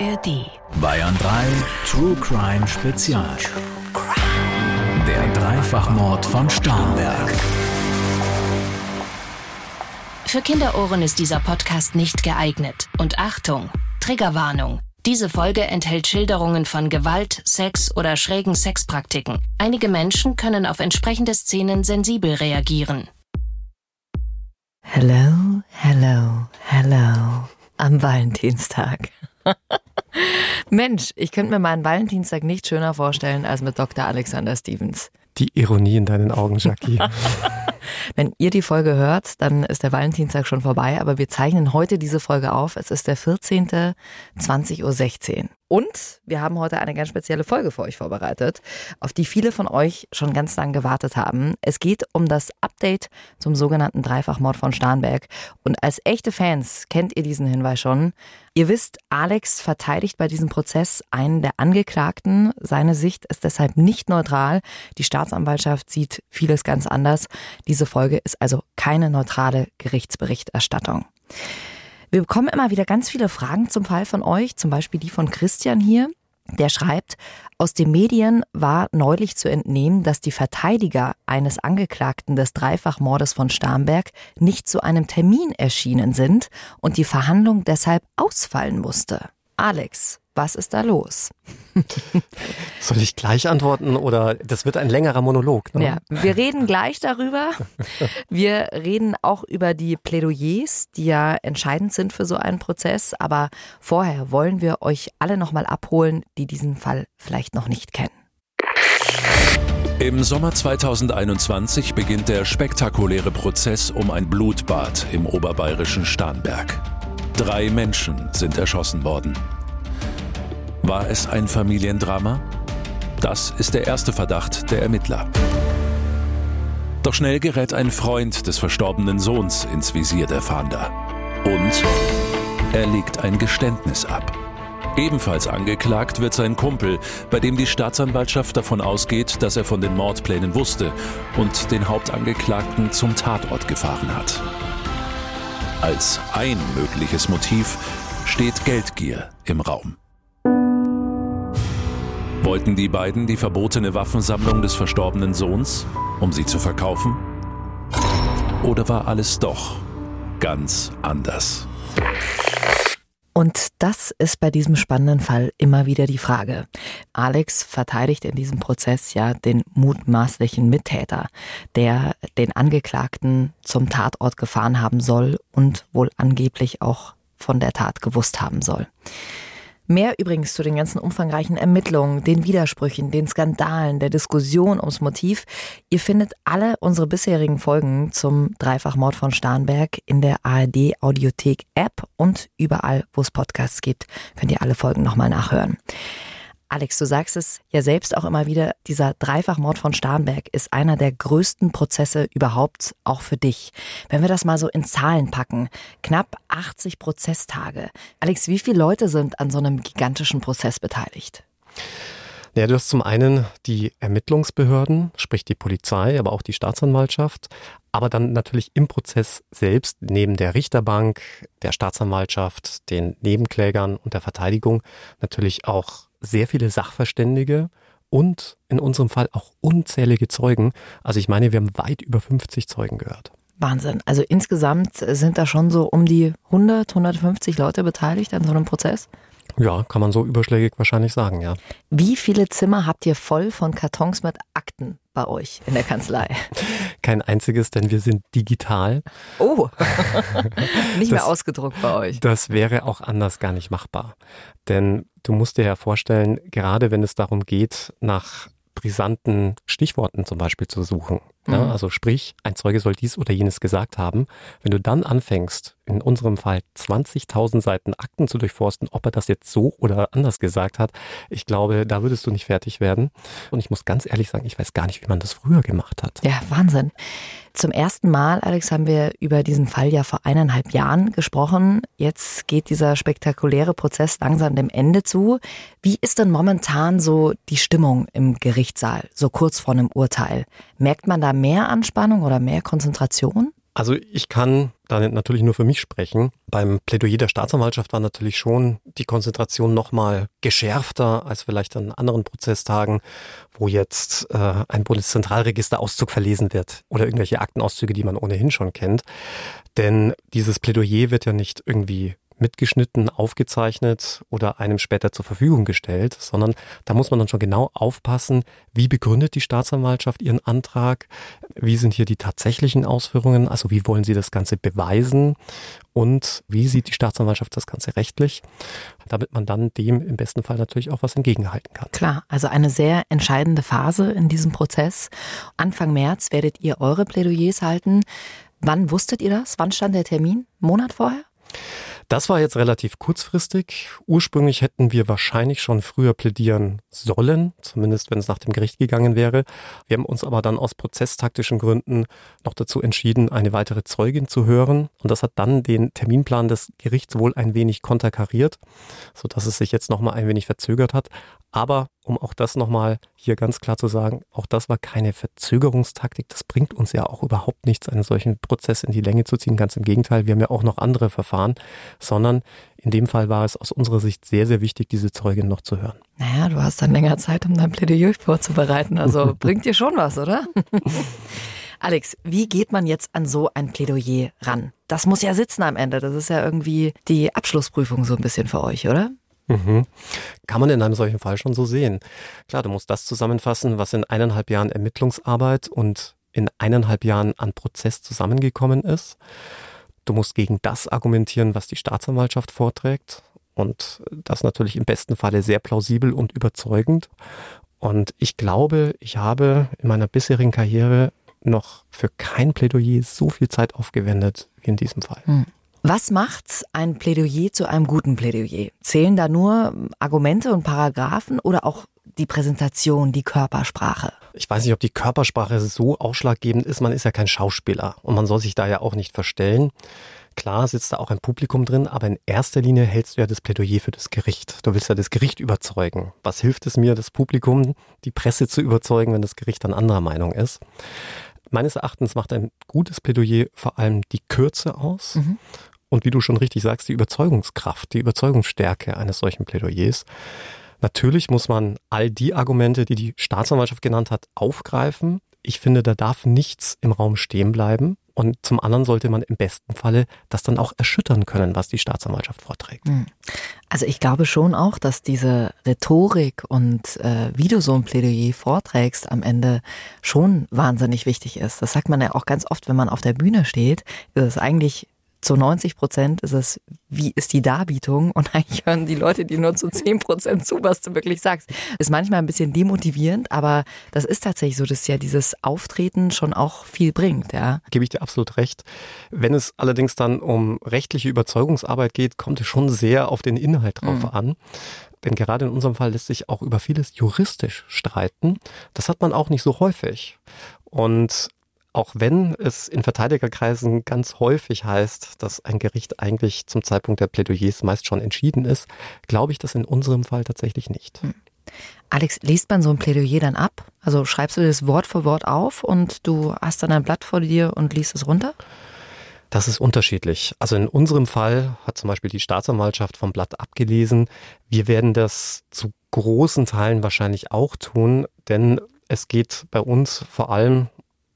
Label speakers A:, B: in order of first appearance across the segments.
A: ARD. Bayern 3 True Crime Spezial. Der Dreifachmord von Starnberg.
B: Für Kinderohren ist dieser Podcast nicht geeignet. Und Achtung, Triggerwarnung. Diese Folge enthält Schilderungen von Gewalt, Sex oder schrägen Sexpraktiken. Einige Menschen können auf entsprechende Szenen sensibel reagieren.
C: Hello, hello, hello. Am Valentinstag. Mensch, ich könnte mir meinen Valentinstag nicht schöner vorstellen als mit Dr. Alexander Stevens.
D: Die Ironie in deinen Augen, Jackie.
C: Wenn ihr die Folge hört, dann ist der Valentinstag schon vorbei, aber wir zeichnen heute diese Folge auf. Es ist der 14. 20.16 Uhr. Und wir haben heute eine ganz spezielle Folge für euch vorbereitet, auf die viele von euch schon ganz lang gewartet haben. Es geht um das Update zum sogenannten Dreifachmord von Starnberg. Und als echte Fans kennt ihr diesen Hinweis schon. Ihr wisst, Alex verteidigt bei diesem Prozess einen der Angeklagten. Seine Sicht ist deshalb nicht neutral. Die Staatsanwaltschaft sieht vieles ganz anders. Diese Folge ist also keine neutrale Gerichtsberichterstattung. Wir bekommen immer wieder ganz viele Fragen zum Fall von euch, zum Beispiel die von Christian hier. Der schreibt, aus den Medien war neulich zu entnehmen, dass die Verteidiger eines Angeklagten des Dreifachmordes von Starnberg nicht zu einem Termin erschienen sind und die Verhandlung deshalb ausfallen musste. Alex, was ist da los?
D: Soll ich gleich antworten oder das wird ein längerer Monolog?
C: Ne? Ja, wir reden gleich darüber. Wir reden auch über die Plädoyers, die ja entscheidend sind für so einen Prozess. Aber vorher wollen wir euch alle nochmal abholen, die diesen Fall vielleicht noch nicht kennen.
A: Im Sommer 2021 beginnt der spektakuläre Prozess um ein Blutbad im oberbayerischen Starnberg. Drei Menschen sind erschossen worden. War es ein Familiendrama? Das ist der erste Verdacht der Ermittler. Doch schnell gerät ein Freund des verstorbenen Sohns ins Visier der Fahnder. Und er legt ein Geständnis ab. Ebenfalls angeklagt wird sein Kumpel, bei dem die Staatsanwaltschaft davon ausgeht, dass er von den Mordplänen wusste und den Hauptangeklagten zum Tatort gefahren hat. Als ein mögliches Motiv steht Geldgier im Raum. Wollten die beiden die verbotene Waffensammlung des verstorbenen Sohns, um sie zu verkaufen? Oder war alles doch ganz anders?
C: Und das ist bei diesem spannenden Fall immer wieder die Frage. Alex verteidigt in diesem Prozess ja den mutmaßlichen Mittäter, der den Angeklagten zum Tatort gefahren haben soll und wohl angeblich auch von der Tat gewusst haben soll. Mehr übrigens zu den ganzen umfangreichen Ermittlungen, den Widersprüchen, den Skandalen, der Diskussion ums Motiv. Ihr findet alle unsere bisherigen Folgen zum Dreifachmord von Starnberg in der ARD Audiothek App und überall, wo es Podcasts gibt, könnt ihr alle Folgen nochmal nachhören. Alex, du sagst es ja selbst auch immer wieder, dieser Dreifachmord von Starnberg ist einer der größten Prozesse überhaupt, auch für dich. Wenn wir das mal so in Zahlen packen, knapp 80 Prozesstage. Alex, wie viele Leute sind an so einem gigantischen Prozess beteiligt?
D: Ja, du hast zum einen die Ermittlungsbehörden, sprich die Polizei, aber auch die Staatsanwaltschaft, aber dann natürlich im Prozess selbst neben der Richterbank, der Staatsanwaltschaft, den Nebenklägern und der Verteidigung natürlich auch sehr viele Sachverständige und in unserem Fall auch unzählige Zeugen. Also ich meine, wir haben weit über 50 Zeugen gehört.
C: Wahnsinn. Also insgesamt sind da schon so um die 100, 150 Leute beteiligt an so einem Prozess?
D: Ja, kann man so überschlägig wahrscheinlich sagen, ja.
C: Wie viele Zimmer habt ihr voll von Kartons mit Akten bei euch in der Kanzlei?
D: Kein einziges, denn wir sind digital.
C: Oh, nicht das, mehr ausgedruckt bei euch.
D: Das wäre auch anders gar nicht machbar. Denn du musst dir ja vorstellen, gerade wenn es darum geht, nach brisanten Stichworten zum Beispiel zu suchen. Ja, mhm. also sprich, ein Zeuge soll dies oder jenes gesagt haben. Wenn du dann anfängst, in unserem Fall 20.000 Seiten Akten zu durchforsten, ob er das jetzt so oder anders gesagt hat, ich glaube, da würdest du nicht fertig werden. Und ich muss ganz ehrlich sagen, ich weiß gar nicht, wie man das früher gemacht hat.
C: Ja, Wahnsinn. Zum ersten Mal, Alex, haben wir über diesen Fall ja vor eineinhalb Jahren gesprochen. Jetzt geht dieser spektakuläre Prozess langsam dem Ende zu. Wie ist denn momentan so die Stimmung im Gerichtssaal, so kurz vor einem Urteil? Merkt man da mehr Anspannung oder mehr Konzentration?
D: Also ich kann da natürlich nur für mich sprechen. Beim Plädoyer der Staatsanwaltschaft war natürlich schon die Konzentration nochmal geschärfter als vielleicht an anderen Prozesstagen, wo jetzt äh, ein Bundeszentralregisterauszug verlesen wird oder irgendwelche Aktenauszüge, die man ohnehin schon kennt. Denn dieses Plädoyer wird ja nicht irgendwie mitgeschnitten, aufgezeichnet oder einem später zur Verfügung gestellt, sondern da muss man dann schon genau aufpassen, wie begründet die Staatsanwaltschaft ihren Antrag, wie sind hier die tatsächlichen Ausführungen, also wie wollen sie das Ganze beweisen und wie sieht die Staatsanwaltschaft das Ganze rechtlich, damit man dann dem im besten Fall natürlich auch was entgegenhalten kann.
C: Klar, also eine sehr entscheidende Phase in diesem Prozess. Anfang März werdet ihr eure Plädoyers halten. Wann wusstet ihr das? Wann stand der Termin? Monat vorher?
D: Das war jetzt relativ kurzfristig. Ursprünglich hätten wir wahrscheinlich schon früher plädieren sollen, zumindest wenn es nach dem Gericht gegangen wäre. Wir haben uns aber dann aus prozesstaktischen Gründen noch dazu entschieden, eine weitere Zeugin zu hören. Und das hat dann den Terminplan des Gerichts wohl ein wenig konterkariert, sodass es sich jetzt nochmal ein wenig verzögert hat. Aber um auch das nochmal hier ganz klar zu sagen, auch das war keine Verzögerungstaktik. Das bringt uns ja auch überhaupt nichts, einen solchen Prozess in die Länge zu ziehen. Ganz im Gegenteil, wir haben ja auch noch andere Verfahren, sondern in dem Fall war es aus unserer Sicht sehr, sehr wichtig, diese Zeugin noch zu hören.
C: Naja, du hast dann länger Zeit, um dein Plädoyer vorzubereiten. Also bringt dir schon was, oder? Alex, wie geht man jetzt an so ein Plädoyer ran? Das muss ja sitzen am Ende. Das ist ja irgendwie die Abschlussprüfung so ein bisschen für euch, oder?
D: Mhm. Kann man in einem solchen Fall schon so sehen. Klar, du musst das zusammenfassen, was in eineinhalb Jahren Ermittlungsarbeit und in eineinhalb Jahren an Prozess zusammengekommen ist. Du musst gegen das argumentieren, was die Staatsanwaltschaft vorträgt. Und das natürlich im besten Falle sehr plausibel und überzeugend. Und ich glaube, ich habe in meiner bisherigen Karriere noch für kein Plädoyer so viel Zeit aufgewendet wie in diesem Fall. Hm.
C: Was macht ein Plädoyer zu einem guten Plädoyer? Zählen da nur Argumente und Paragraphen oder auch die Präsentation, die Körpersprache?
D: Ich weiß nicht, ob die Körpersprache so ausschlaggebend ist. Man ist ja kein Schauspieler und man soll sich da ja auch nicht verstellen. Klar sitzt da auch ein Publikum drin, aber in erster Linie hältst du ja das Plädoyer für das Gericht. Du willst ja das Gericht überzeugen. Was hilft es mir, das Publikum, die Presse zu überzeugen, wenn das Gericht dann anderer Meinung ist? Meines Erachtens macht ein gutes Plädoyer vor allem die Kürze aus. Mhm und wie du schon richtig sagst, die Überzeugungskraft, die Überzeugungsstärke eines solchen Plädoyers. Natürlich muss man all die Argumente, die die Staatsanwaltschaft genannt hat, aufgreifen. Ich finde, da darf nichts im Raum stehen bleiben. Und zum anderen sollte man im besten Falle das dann auch erschüttern können, was die Staatsanwaltschaft vorträgt. Hm.
C: Also ich glaube schon auch, dass diese Rhetorik und äh, wie du so ein Plädoyer vorträgst am Ende schon wahnsinnig wichtig ist. Das sagt man ja auch ganz oft, wenn man auf der Bühne steht, ist es eigentlich zu 90 Prozent ist es, wie ist die Darbietung? Und eigentlich hören die Leute dir nur zu 10 Prozent zu, was du wirklich sagst. Ist manchmal ein bisschen demotivierend, aber das ist tatsächlich so, dass ja dieses Auftreten schon auch viel bringt, ja.
D: Gebe ich dir absolut recht. Wenn es allerdings dann um rechtliche Überzeugungsarbeit geht, kommt es schon sehr auf den Inhalt drauf mhm. an. Denn gerade in unserem Fall lässt sich auch über vieles juristisch streiten. Das hat man auch nicht so häufig. Und auch wenn es in Verteidigerkreisen ganz häufig heißt, dass ein Gericht eigentlich zum Zeitpunkt der Plädoyers meist schon entschieden ist, glaube ich das in unserem Fall tatsächlich nicht. Hm.
C: Alex, liest man so ein Plädoyer dann ab? Also schreibst du das Wort für Wort auf und du hast dann ein Blatt vor dir und liest es runter?
D: Das ist unterschiedlich. Also in unserem Fall hat zum Beispiel die Staatsanwaltschaft vom Blatt abgelesen. Wir werden das zu großen Teilen wahrscheinlich auch tun, denn es geht bei uns vor allem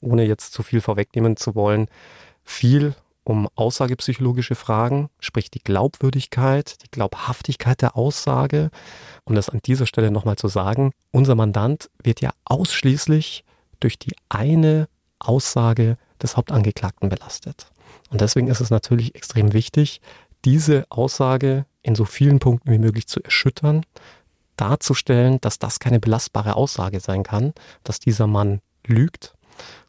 D: ohne jetzt zu viel vorwegnehmen zu wollen, viel um aussagepsychologische Fragen, sprich die Glaubwürdigkeit, die Glaubhaftigkeit der Aussage. Um das an dieser Stelle nochmal zu sagen, unser Mandant wird ja ausschließlich durch die eine Aussage des Hauptangeklagten belastet. Und deswegen ist es natürlich extrem wichtig, diese Aussage in so vielen Punkten wie möglich zu erschüttern, darzustellen, dass das keine belastbare Aussage sein kann, dass dieser Mann lügt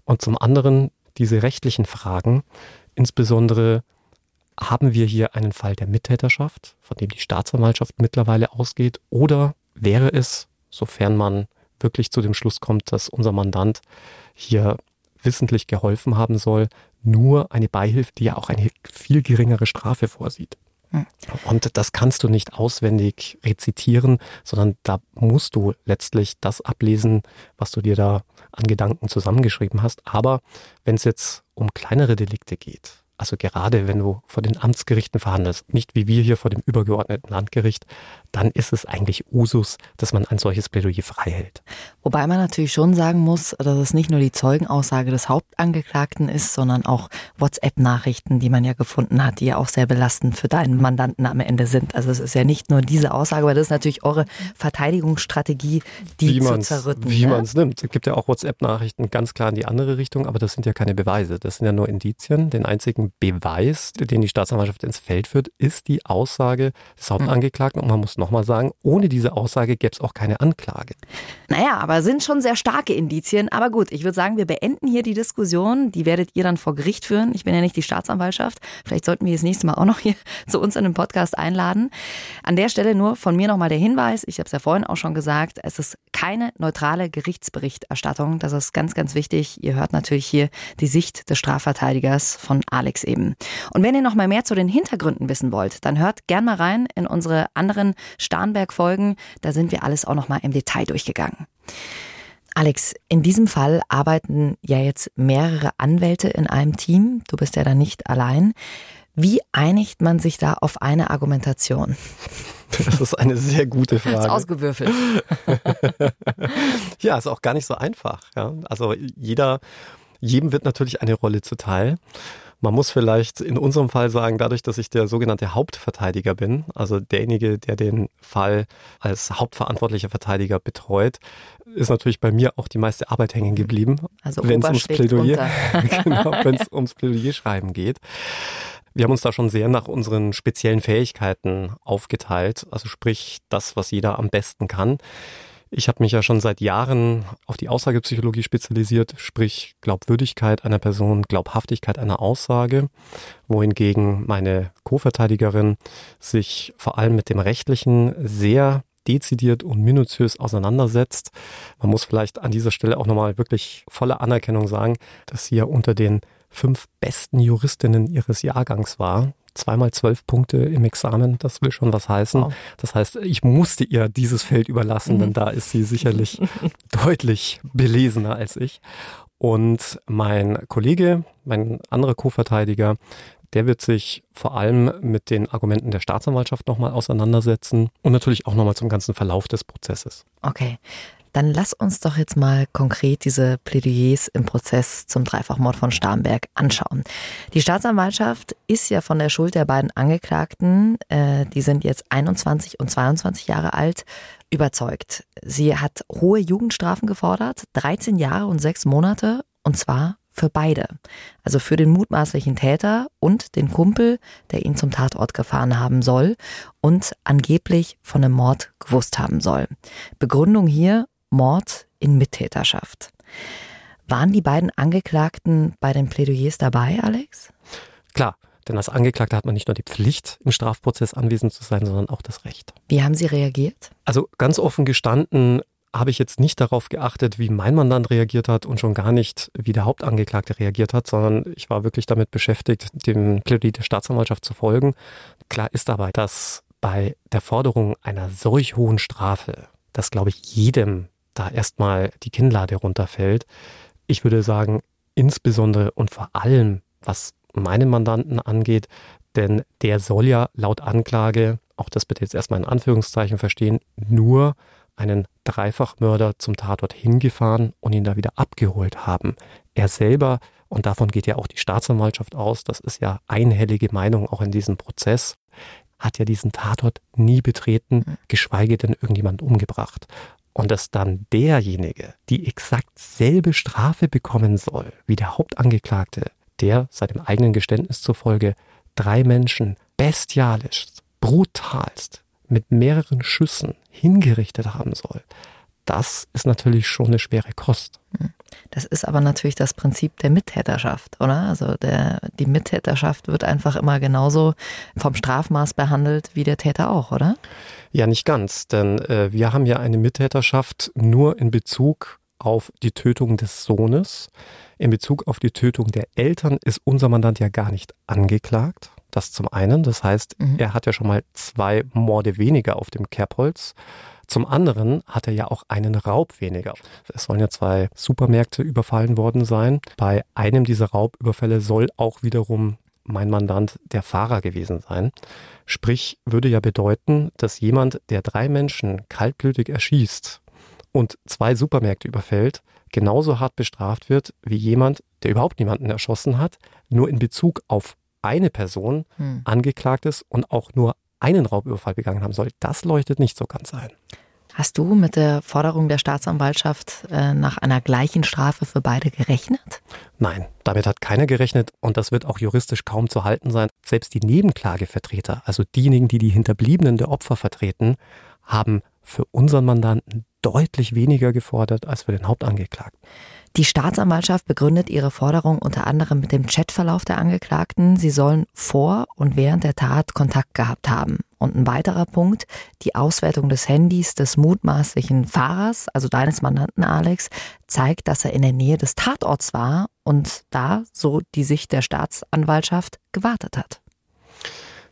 D: und zum anderen diese rechtlichen Fragen, insbesondere haben wir hier einen Fall der Mittäterschaft, von dem die Staatsanwaltschaft mittlerweile ausgeht, oder wäre es, sofern man wirklich zu dem Schluss kommt, dass unser Mandant hier wissentlich geholfen haben soll, nur eine Beihilfe, die ja auch eine viel geringere Strafe vorsieht. Und das kannst du nicht auswendig rezitieren, sondern da musst du letztlich das ablesen, was du dir da an Gedanken zusammengeschrieben hast. Aber wenn es jetzt um kleinere Delikte geht, also gerade wenn du vor den Amtsgerichten verhandelst, nicht wie wir hier vor dem übergeordneten Landgericht, dann ist es eigentlich Usus, dass man ein solches Plädoyer frei hält.
C: Wobei man natürlich schon sagen muss, dass es nicht nur die Zeugenaussage des Hauptangeklagten ist, sondern auch WhatsApp-Nachrichten, die man ja gefunden hat, die ja auch sehr belastend für deinen Mandanten am Ende sind. Also es ist ja nicht nur diese Aussage, aber das ist natürlich eure Verteidigungsstrategie, die wie zu zerrütten.
D: Wie ne? man es nimmt. Es gibt ja auch WhatsApp-Nachrichten ganz klar in die andere Richtung, aber das sind ja keine Beweise. Das sind ja nur Indizien. Den einzigen Beweis, den die Staatsanwaltschaft ins Feld führt, ist die Aussage des Hauptangeklagten. Und man muss nochmal sagen, ohne diese Aussage gäbe es auch keine Anklage.
C: Naja, aber sind schon sehr starke Indizien. Aber gut, ich würde sagen, wir beenden hier die Diskussion. Die werdet ihr dann vor Gericht führen. Ich bin ja nicht die Staatsanwaltschaft. Vielleicht sollten wir das nächste Mal auch noch hier zu uns in den Podcast einladen. An der Stelle nur von mir nochmal der Hinweis. Ich habe es ja vorhin auch schon gesagt. Es ist keine neutrale Gerichtsberichterstattung. Das ist ganz, ganz wichtig. Ihr hört natürlich hier die Sicht des Strafverteidigers von Alex eben. Und wenn ihr noch mal mehr zu den Hintergründen wissen wollt, dann hört gern mal rein in unsere anderen Starnberg-Folgen. Da sind wir alles auch noch mal im Detail durchgegangen. Alex, in diesem Fall arbeiten ja jetzt mehrere Anwälte in einem Team. Du bist ja da nicht allein. Wie einigt man sich da auf eine Argumentation?
D: Das ist eine sehr gute Frage. Das ist
C: ausgewürfelt.
D: ja, ist auch gar nicht so einfach. Ja. Also jeder, jedem wird natürlich eine Rolle zuteil. Man muss vielleicht in unserem Fall sagen, dadurch, dass ich der sogenannte Hauptverteidiger bin, also derjenige, der den Fall als hauptverantwortlicher Verteidiger betreut, ist natürlich bei mir auch die meiste Arbeit hängen geblieben,
C: also
D: wenn es ums Plädoyer, genau, wenn es ums Plädoyer-Schreiben geht. Wir haben uns da schon sehr nach unseren speziellen Fähigkeiten aufgeteilt, also sprich das, was jeder am besten kann. Ich habe mich ja schon seit Jahren auf die Aussagepsychologie spezialisiert, sprich Glaubwürdigkeit einer Person, Glaubhaftigkeit einer Aussage, wohingegen meine Co-Verteidigerin sich vor allem mit dem Rechtlichen sehr dezidiert und minutiös auseinandersetzt. Man muss vielleicht an dieser Stelle auch nochmal wirklich volle Anerkennung sagen, dass sie ja unter den fünf besten Juristinnen ihres Jahrgangs war zweimal zwölf Punkte im Examen, das will schon was heißen. Wow. Das heißt, ich musste ihr dieses Feld überlassen, mhm. denn da ist sie sicherlich deutlich belesener als ich. Und mein Kollege, mein anderer Co-Verteidiger, der wird sich vor allem mit den Argumenten der Staatsanwaltschaft nochmal auseinandersetzen und natürlich auch nochmal zum ganzen Verlauf des Prozesses.
C: Okay. Dann lass uns doch jetzt mal konkret diese Plädoyers im Prozess zum Dreifachmord von Starnberg anschauen. Die Staatsanwaltschaft ist ja von der Schuld der beiden Angeklagten, äh, die sind jetzt 21 und 22 Jahre alt, überzeugt. Sie hat hohe Jugendstrafen gefordert, 13 Jahre und 6 Monate, und zwar für beide. Also für den mutmaßlichen Täter und den Kumpel, der ihn zum Tatort gefahren haben soll und angeblich von dem Mord gewusst haben soll. Begründung hier, Mord in Mittäterschaft. Waren die beiden Angeklagten bei den Plädoyers dabei, Alex?
D: Klar, denn als Angeklagter hat man nicht nur die Pflicht, im Strafprozess anwesend zu sein, sondern auch das Recht.
C: Wie haben Sie reagiert?
D: Also ganz offen gestanden habe ich jetzt nicht darauf geachtet, wie mein Mandant reagiert hat und schon gar nicht, wie der Hauptangeklagte reagiert hat, sondern ich war wirklich damit beschäftigt, dem Plädoyer der Staatsanwaltschaft zu folgen. Klar ist dabei, dass bei der Forderung einer solch hohen Strafe, das glaube ich jedem da erstmal die Kinnlade runterfällt. Ich würde sagen, insbesondere und vor allem, was meinen Mandanten angeht, denn der soll ja laut Anklage, auch das bitte jetzt erstmal in Anführungszeichen verstehen, nur einen Dreifachmörder zum Tatort hingefahren und ihn da wieder abgeholt haben. Er selber, und davon geht ja auch die Staatsanwaltschaft aus, das ist ja einhellige Meinung auch in diesem Prozess, hat ja diesen Tatort nie betreten, geschweige denn irgendjemand umgebracht und dass dann derjenige die exakt selbe Strafe bekommen soll wie der Hauptangeklagte, der seinem eigenen Geständnis zufolge drei Menschen bestialisch, brutalst mit mehreren Schüssen hingerichtet haben soll, das ist natürlich schon eine schwere Kost.
C: Das ist aber natürlich das Prinzip der Mittäterschaft, oder? Also der, die Mittäterschaft wird einfach immer genauso vom Strafmaß behandelt wie der Täter auch, oder?
D: Ja, nicht ganz, denn äh, wir haben ja eine Mittäterschaft nur in Bezug auf die Tötung des Sohnes. In Bezug auf die Tötung der Eltern ist unser Mandant ja gar nicht angeklagt. Das zum einen. Das heißt, mhm. er hat ja schon mal zwei Morde weniger auf dem Kerbholz. Zum anderen hat er ja auch einen Raub weniger. Es sollen ja zwei Supermärkte überfallen worden sein. Bei einem dieser Raubüberfälle soll auch wiederum mein Mandant der Fahrer gewesen sein. Sprich, würde ja bedeuten, dass jemand, der drei Menschen kaltblütig erschießt und zwei Supermärkte überfällt, genauso hart bestraft wird wie jemand, der überhaupt niemanden erschossen hat, nur in Bezug auf eine Person hm. angeklagt ist und auch nur einen Raubüberfall begangen haben soll. Das leuchtet nicht so ganz ein.
C: Hast du mit der Forderung der Staatsanwaltschaft äh, nach einer gleichen Strafe für beide gerechnet?
D: Nein, damit hat keiner gerechnet und das wird auch juristisch kaum zu halten sein. Selbst die Nebenklagevertreter, also diejenigen, die die Hinterbliebenen der Opfer vertreten, haben für unseren Mandanten deutlich weniger gefordert als für den Hauptangeklagten.
C: Die Staatsanwaltschaft begründet ihre Forderung unter anderem mit dem Chatverlauf der Angeklagten. Sie sollen vor und während der Tat Kontakt gehabt haben. Und ein weiterer Punkt, die Auswertung des Handys des mutmaßlichen Fahrers, also deines Mandanten Alex, zeigt, dass er in der Nähe des Tatorts war und da, so die Sicht der Staatsanwaltschaft, gewartet hat.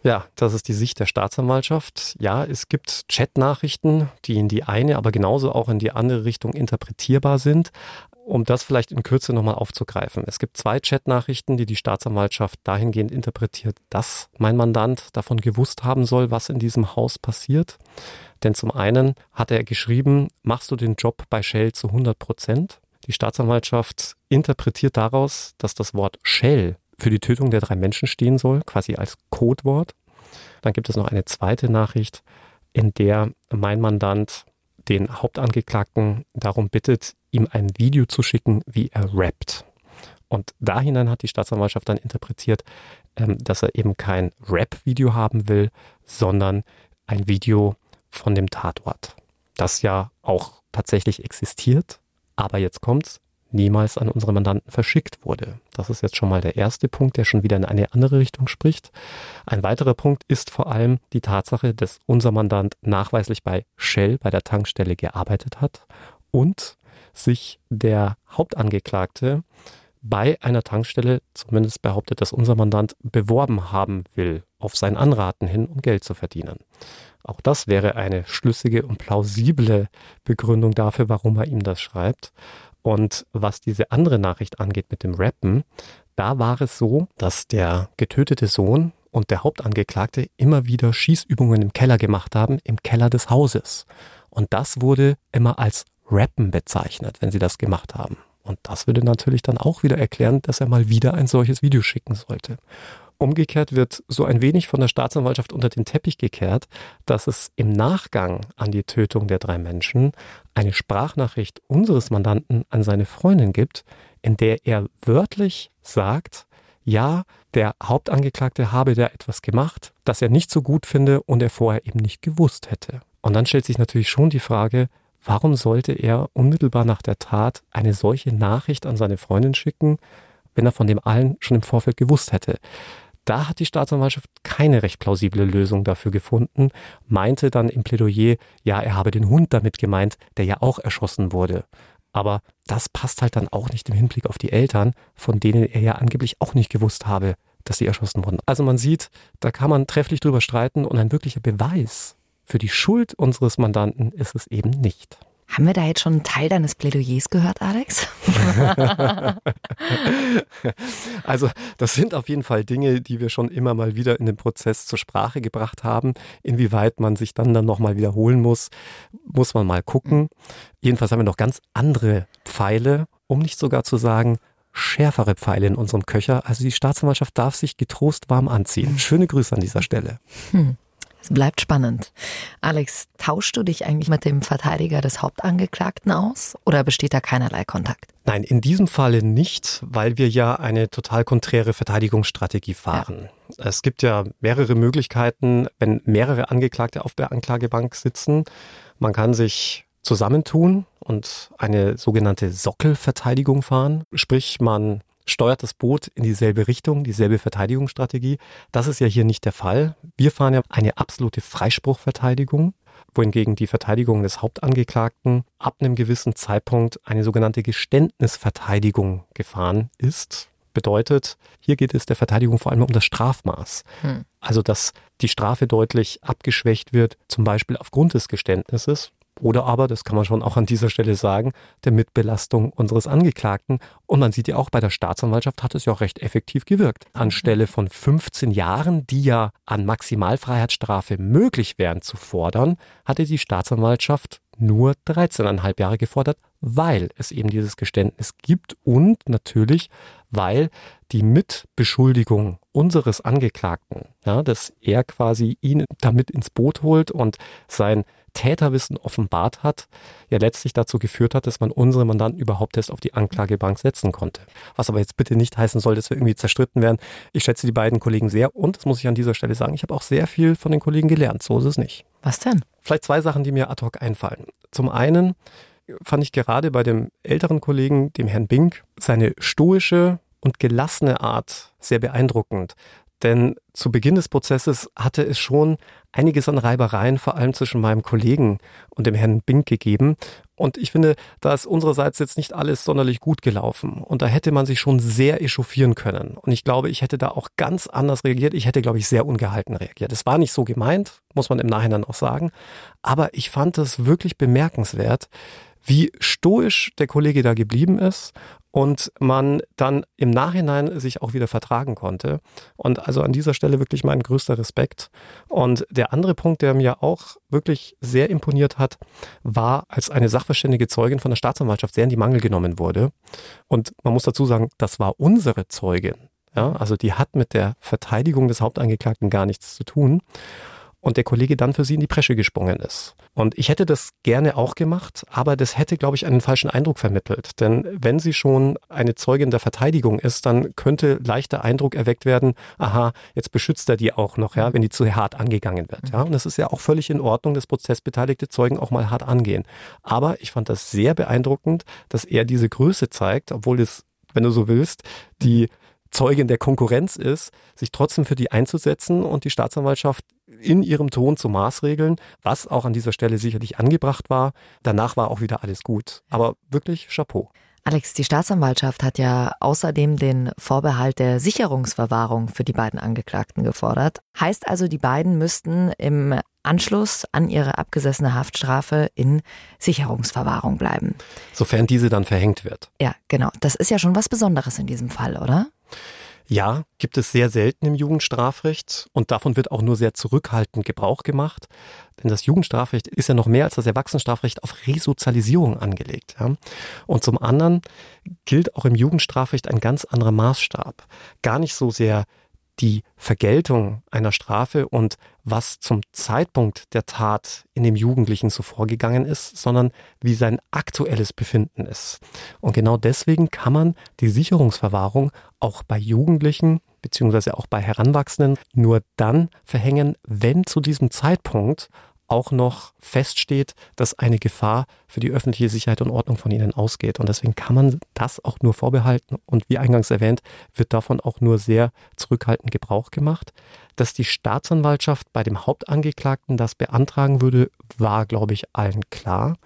D: Ja, das ist die Sicht der Staatsanwaltschaft. Ja, es gibt Chatnachrichten, die in die eine, aber genauso auch in die andere Richtung interpretierbar sind um das vielleicht in Kürze nochmal aufzugreifen. Es gibt zwei Chatnachrichten, die die Staatsanwaltschaft dahingehend interpretiert, dass mein Mandant davon gewusst haben soll, was in diesem Haus passiert. Denn zum einen hat er geschrieben, machst du den Job bei Shell zu 100 Prozent? Die Staatsanwaltschaft interpretiert daraus, dass das Wort Shell für die Tötung der drei Menschen stehen soll, quasi als Codewort. Dann gibt es noch eine zweite Nachricht, in der mein Mandant den Hauptangeklagten darum bittet, ihm ein Video zu schicken, wie er rappt. Und da hinein hat die Staatsanwaltschaft dann interpretiert, ähm, dass er eben kein Rap-Video haben will, sondern ein Video von dem Tatort. Das ja auch tatsächlich existiert, aber jetzt kommt's, niemals an unsere Mandanten verschickt wurde. Das ist jetzt schon mal der erste Punkt, der schon wieder in eine andere Richtung spricht. Ein weiterer Punkt ist vor allem die Tatsache, dass unser Mandant nachweislich bei Shell, bei der Tankstelle gearbeitet hat und sich der Hauptangeklagte bei einer Tankstelle, zumindest behauptet das unser Mandant, beworben haben will, auf sein Anraten hin, um Geld zu verdienen. Auch das wäre eine schlüssige und plausible Begründung dafür, warum er ihm das schreibt. Und was diese andere Nachricht angeht mit dem Rappen, da war es so, dass der getötete Sohn und der Hauptangeklagte immer wieder Schießübungen im Keller gemacht haben, im Keller des Hauses. Und das wurde immer als Rappen bezeichnet, wenn sie das gemacht haben. Und das würde natürlich dann auch wieder erklären, dass er mal wieder ein solches Video schicken sollte. Umgekehrt wird so ein wenig von der Staatsanwaltschaft unter den Teppich gekehrt, dass es im Nachgang an die Tötung der drei Menschen eine Sprachnachricht unseres Mandanten an seine Freundin gibt, in der er wörtlich sagt, ja, der Hauptangeklagte habe da etwas gemacht, das er nicht so gut finde und er vorher eben nicht gewusst hätte. Und dann stellt sich natürlich schon die Frage, Warum sollte er unmittelbar nach der Tat eine solche Nachricht an seine Freundin schicken, wenn er von dem allen schon im Vorfeld gewusst hätte? Da hat die Staatsanwaltschaft keine recht plausible Lösung dafür gefunden, meinte dann im Plädoyer, ja, er habe den Hund damit gemeint, der ja auch erschossen wurde. Aber das passt halt dann auch nicht im Hinblick auf die Eltern, von denen er ja angeblich auch nicht gewusst habe, dass sie erschossen wurden. Also man sieht, da kann man trefflich drüber streiten und ein wirklicher Beweis für die Schuld unseres Mandanten ist es eben nicht.
C: Haben wir da jetzt schon einen Teil deines Plädoyers gehört, Alex?
D: also das sind auf jeden Fall Dinge, die wir schon immer mal wieder in dem Prozess zur Sprache gebracht haben. Inwieweit man sich dann dann nochmal wiederholen muss, muss man mal gucken. Jedenfalls haben wir noch ganz andere Pfeile, um nicht sogar zu sagen, schärfere Pfeile in unserem Köcher. Also die Staatsanwaltschaft darf sich getrost warm anziehen. Schöne Grüße an dieser Stelle. Hm.
C: Es bleibt spannend. Alex, tauschst du dich eigentlich mit dem Verteidiger des Hauptangeklagten aus oder besteht da keinerlei Kontakt?
D: Nein, in diesem Falle nicht, weil wir ja eine total konträre Verteidigungsstrategie fahren. Ja. Es gibt ja mehrere Möglichkeiten, wenn mehrere Angeklagte auf der Anklagebank sitzen. Man kann sich zusammentun und eine sogenannte Sockelverteidigung fahren. Sprich, man steuert das Boot in dieselbe Richtung, dieselbe Verteidigungsstrategie. Das ist ja hier nicht der Fall. Wir fahren ja eine absolute Freispruchverteidigung. wohingegen die Verteidigung des Hauptangeklagten ab einem gewissen Zeitpunkt eine sogenannte Geständnisverteidigung gefahren ist. Bedeutet, hier geht es der Verteidigung vor allem um das Strafmaß. Hm. Also, dass die Strafe deutlich abgeschwächt wird, zum Beispiel aufgrund des Geständnisses oder aber, das kann man schon auch an dieser Stelle sagen, der Mitbelastung unseres Angeklagten. Und man sieht ja auch, bei der Staatsanwaltschaft hat es ja auch recht effektiv gewirkt. Anstelle von 15 Jahren, die ja an Maximalfreiheitsstrafe möglich wären zu fordern, hatte die Staatsanwaltschaft nur 13,5 Jahre gefordert, weil es eben dieses Geständnis gibt und natürlich, weil die Mitbeschuldigung unseres Angeklagten, ja, dass er quasi ihn damit ins Boot holt und sein Täterwissen offenbart hat, ja letztlich dazu geführt hat, dass man unsere Mandanten überhaupt erst auf die Anklagebank setzen konnte. Was aber jetzt bitte nicht heißen soll, dass wir irgendwie zerstritten werden. Ich schätze die beiden Kollegen sehr und, das muss ich an dieser Stelle sagen, ich habe auch sehr viel von den Kollegen gelernt. So ist es nicht.
C: Was denn?
D: Vielleicht zwei Sachen, die mir ad hoc einfallen. Zum einen fand ich gerade bei dem älteren Kollegen, dem Herrn Bink, seine stoische und gelassene Art sehr beeindruckend. Denn zu Beginn des Prozesses hatte es schon einiges an Reibereien, vor allem zwischen meinem Kollegen und dem Herrn Bink gegeben. Und ich finde, da ist unsererseits jetzt nicht alles sonderlich gut gelaufen. Und da hätte man sich schon sehr echauffieren können. Und ich glaube, ich hätte da auch ganz anders reagiert. Ich hätte, glaube ich, sehr ungehalten reagiert. Es war nicht so gemeint, muss man im Nachhinein auch sagen. Aber ich fand es wirklich bemerkenswert, wie stoisch der Kollege da geblieben ist und man dann im Nachhinein sich auch wieder vertragen konnte. Und also an dieser Stelle wirklich mein größter Respekt. Und der andere Punkt, der mir auch wirklich sehr imponiert hat, war, als eine sachverständige Zeugin von der Staatsanwaltschaft sehr in die Mangel genommen wurde. Und man muss dazu sagen, das war unsere Zeugin. Ja, also die hat mit der Verteidigung des Hauptangeklagten gar nichts zu tun und der Kollege dann für sie in die Presche gesprungen ist. Und ich hätte das gerne auch gemacht, aber das hätte, glaube ich, einen falschen Eindruck vermittelt. Denn wenn sie schon eine Zeugin der Verteidigung ist, dann könnte leicht der Eindruck erweckt werden, aha, jetzt beschützt er die auch noch, ja, wenn die zu hart angegangen wird. Ja, und es ist ja auch völlig in Ordnung, dass prozessbeteiligte Zeugen auch mal hart angehen. Aber ich fand das sehr beeindruckend, dass er diese Größe zeigt, obwohl es wenn du so willst, die Zeugin der Konkurrenz ist, sich trotzdem für die einzusetzen und die Staatsanwaltschaft in ihrem Ton zu maßregeln, was auch an dieser Stelle sicherlich angebracht war. Danach war auch wieder alles gut. Aber wirklich Chapeau.
C: Alex, die Staatsanwaltschaft hat ja außerdem den Vorbehalt der Sicherungsverwahrung für die beiden Angeklagten gefordert. Heißt also, die beiden müssten im Anschluss an ihre abgesessene Haftstrafe in Sicherungsverwahrung bleiben.
D: Sofern diese dann verhängt wird.
C: Ja, genau. Das ist ja schon was Besonderes in diesem Fall, oder?
D: Ja, gibt es sehr selten im Jugendstrafrecht und davon wird auch nur sehr zurückhaltend Gebrauch gemacht. Denn das Jugendstrafrecht ist ja noch mehr als das Erwachsenenstrafrecht auf Resozialisierung angelegt. Ja. Und zum anderen gilt auch im Jugendstrafrecht ein ganz anderer Maßstab. Gar nicht so sehr die Vergeltung einer Strafe und was zum Zeitpunkt der Tat in dem Jugendlichen so vorgegangen ist, sondern wie sein aktuelles Befinden ist. Und genau deswegen kann man die Sicherungsverwahrung auch bei Jugendlichen beziehungsweise auch bei Heranwachsenden nur dann verhängen, wenn zu diesem Zeitpunkt auch noch feststeht, dass eine Gefahr für die öffentliche Sicherheit und Ordnung von ihnen ausgeht. Und deswegen kann man das auch nur vorbehalten. Und wie eingangs erwähnt, wird davon auch nur sehr zurückhaltend Gebrauch gemacht. Dass die Staatsanwaltschaft bei dem Hauptangeklagten das beantragen würde, war, glaube ich, allen klar.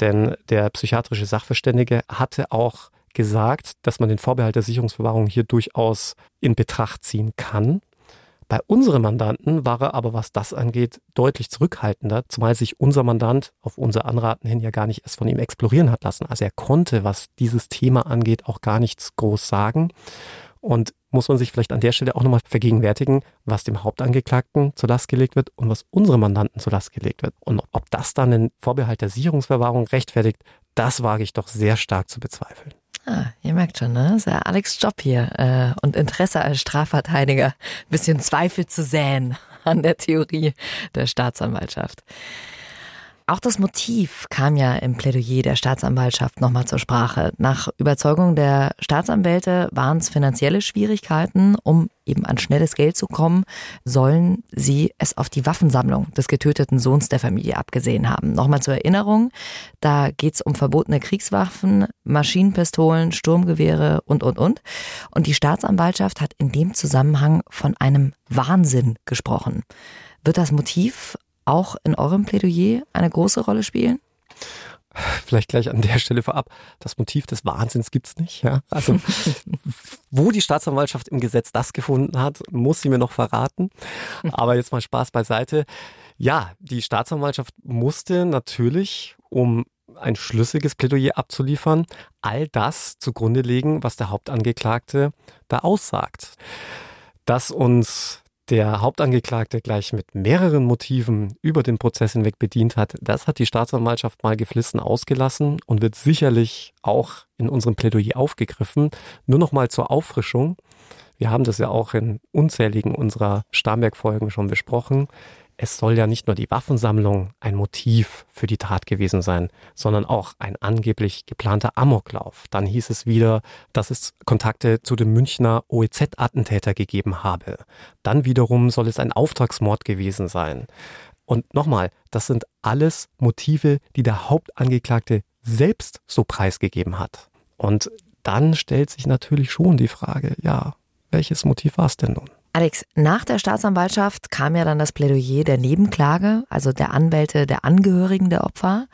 D: Denn der psychiatrische Sachverständige hatte auch gesagt, dass man den Vorbehalt der Sicherungsverwahrung hier durchaus in Betracht ziehen kann. Bei unseren Mandanten war er aber, was das angeht, deutlich zurückhaltender, zumal sich unser Mandant auf unser Anraten hin ja gar nicht erst von ihm explorieren hat lassen. Also er konnte, was dieses Thema angeht, auch gar nichts groß sagen. Und muss man sich vielleicht an der Stelle auch nochmal vergegenwärtigen, was dem Hauptangeklagten zur Last gelegt wird und was unserem Mandanten zur Last gelegt wird. Und ob das dann einen Vorbehalt der Sicherungsverwahrung rechtfertigt, das wage ich doch sehr stark zu bezweifeln.
C: Ah, ihr merkt schon, ne? Das ist ja Alex Job hier äh, und Interesse als Strafverteidiger, bisschen Zweifel zu säen an der Theorie der Staatsanwaltschaft. Auch das Motiv kam ja im Plädoyer der Staatsanwaltschaft nochmal zur Sprache. Nach Überzeugung der Staatsanwälte waren es finanzielle Schwierigkeiten, um eben an schnelles Geld zu kommen, sollen sie es auf die Waffensammlung des getöteten Sohns der Familie abgesehen haben. Nochmal zur Erinnerung, da geht es um verbotene Kriegswaffen, Maschinenpistolen, Sturmgewehre und, und, und. Und die Staatsanwaltschaft hat in dem Zusammenhang von einem Wahnsinn gesprochen. Wird das Motiv auch in eurem Plädoyer eine große Rolle spielen?
D: Vielleicht gleich an der Stelle vorab, das Motiv des Wahnsinns gibt's nicht. Ja? Also wo die Staatsanwaltschaft im Gesetz das gefunden hat, muss sie mir noch verraten. Aber jetzt mal Spaß beiseite. Ja, die Staatsanwaltschaft musste natürlich, um ein schlüssiges Plädoyer abzuliefern, all das zugrunde legen, was der Hauptangeklagte da aussagt. Dass uns der Hauptangeklagte gleich mit mehreren Motiven über den Prozess hinweg bedient hat, das hat die Staatsanwaltschaft mal geflissen ausgelassen und wird sicherlich auch in unserem Plädoyer aufgegriffen. Nur noch mal zur Auffrischung. Wir haben das ja auch in unzähligen unserer Starnberg-Folgen schon besprochen es soll ja nicht nur die Waffensammlung ein Motiv für die Tat gewesen sein, sondern auch ein angeblich geplanter Amoklauf. Dann hieß es wieder, dass es Kontakte zu dem Münchner OEZ-Attentäter gegeben habe. Dann wiederum soll es ein Auftragsmord gewesen sein. Und nochmal, das sind alles Motive, die der Hauptangeklagte selbst so preisgegeben hat. Und dann stellt sich natürlich schon die Frage, ja, welches Motiv war es denn nun?
C: Alex, nach der Staatsanwaltschaft kam ja dann das Plädoyer der Nebenklage, also der Anwälte der Angehörigen der Opfer.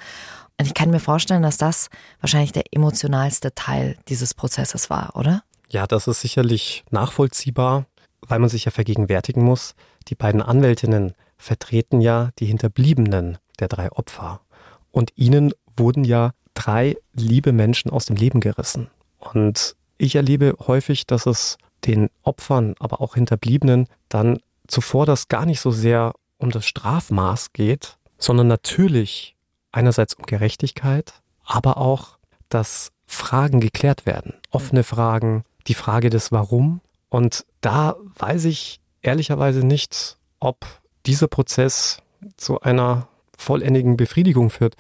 C: Und ich kann mir vorstellen, dass das wahrscheinlich der emotionalste Teil dieses Prozesses war, oder?
D: Ja, das ist sicherlich nachvollziehbar, weil man sich ja vergegenwärtigen muss, die beiden Anwältinnen vertreten ja die Hinterbliebenen der drei Opfer. Und ihnen wurden ja drei liebe Menschen aus dem Leben gerissen. Und ich erlebe häufig, dass es den Opfern, aber auch Hinterbliebenen dann zuvor das gar nicht so sehr um das Strafmaß geht, sondern natürlich einerseits um Gerechtigkeit, aber auch, dass Fragen geklärt werden, offene Fragen, die Frage des Warum. Und da weiß ich ehrlicherweise nicht, ob dieser Prozess zu einer vollendigen Befriedigung führt.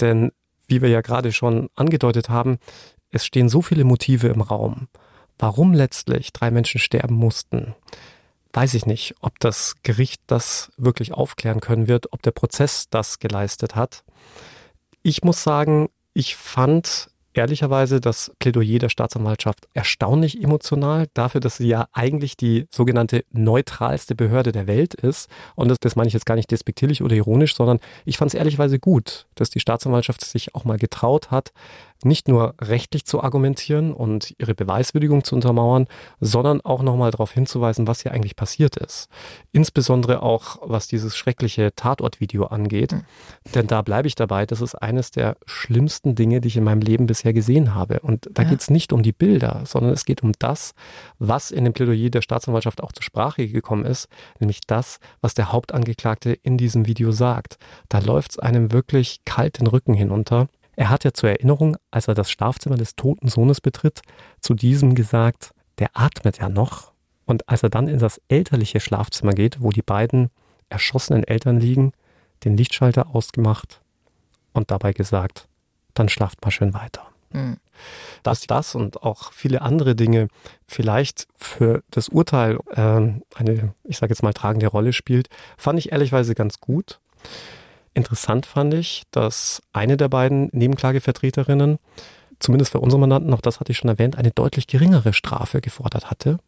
D: Denn wie wir ja gerade schon angedeutet haben, es stehen so viele Motive im Raum. Warum letztlich drei Menschen sterben mussten, weiß ich nicht, ob das Gericht das wirklich aufklären können wird, ob der Prozess das geleistet hat. Ich muss sagen, ich fand ehrlicherweise das Plädoyer der Staatsanwaltschaft erstaunlich emotional dafür, dass sie ja eigentlich die sogenannte neutralste Behörde der Welt ist. Und das, das meine ich jetzt gar nicht despektierlich oder ironisch, sondern ich fand es ehrlicherweise gut, dass die Staatsanwaltschaft sich auch mal getraut hat, nicht nur rechtlich zu argumentieren und ihre Beweiswürdigung zu untermauern, sondern auch nochmal darauf hinzuweisen, was hier eigentlich passiert ist. Insbesondere auch, was dieses schreckliche Tatortvideo angeht. Mhm. Denn da bleibe ich dabei, das ist eines der schlimmsten Dinge, die ich in meinem Leben bisher gesehen habe. Und da ja. geht es nicht um die Bilder, sondern es geht um das, was in dem Plädoyer der Staatsanwaltschaft auch zur Sprache gekommen ist, nämlich das, was der Hauptangeklagte in diesem Video sagt. Da läuft es einem wirklich kalt den Rücken hinunter. Er hat ja zur Erinnerung, als er das Schlafzimmer des toten Sohnes betritt, zu diesem gesagt, der atmet ja noch. Und als er dann in das elterliche Schlafzimmer geht, wo die beiden erschossenen Eltern liegen, den Lichtschalter ausgemacht und dabei gesagt, dann schlaft mal schön weiter. Mhm. Dass das und auch viele andere Dinge vielleicht für das Urteil äh, eine, ich sage jetzt mal, tragende Rolle spielt, fand ich ehrlichweise ganz gut. Interessant fand ich, dass eine der beiden Nebenklagevertreterinnen, zumindest für unsere Mandanten, auch das hatte ich schon erwähnt, eine deutlich geringere Strafe gefordert hatte.